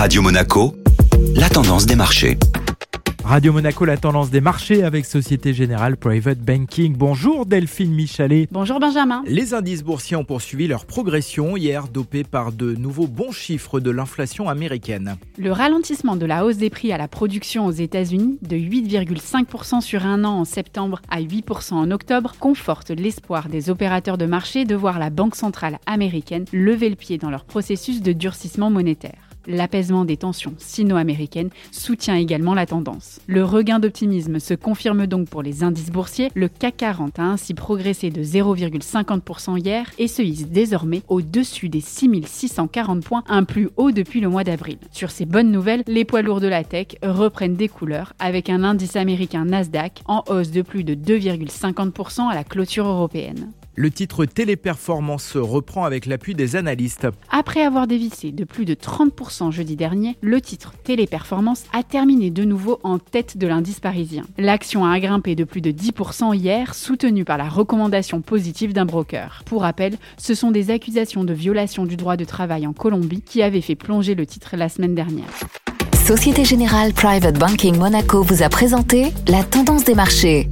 Radio Monaco, la tendance des marchés. Radio Monaco, la tendance des marchés avec Société Générale Private Banking. Bonjour Delphine Michalet. Bonjour Benjamin. Les indices boursiers ont poursuivi leur progression hier, dopés par de nouveaux bons chiffres de l'inflation américaine. Le ralentissement de la hausse des prix à la production aux États-Unis, de 8,5% sur un an en septembre à 8% en octobre, conforte l'espoir des opérateurs de marché de voir la Banque centrale américaine lever le pied dans leur processus de durcissement monétaire. L'apaisement des tensions sino-américaines soutient également la tendance. Le regain d'optimisme se confirme donc pour les indices boursiers. Le CAC 40 a ainsi progressé de 0,50% hier et se hisse désormais au-dessus des 6640 points, un plus haut depuis le mois d'avril. Sur ces bonnes nouvelles, les poids lourds de la tech reprennent des couleurs avec un indice américain Nasdaq en hausse de plus de 2,50% à la clôture européenne. Le titre Téléperformance reprend avec l'appui des analystes. Après avoir dévissé de plus de 30% jeudi dernier, le titre Téléperformance a terminé de nouveau en tête de l'indice parisien. L'action a grimpé de plus de 10% hier, soutenue par la recommandation positive d'un broker. Pour rappel, ce sont des accusations de violation du droit de travail en Colombie qui avaient fait plonger le titre la semaine dernière. Société Générale Private Banking Monaco vous a présenté la tendance des marchés.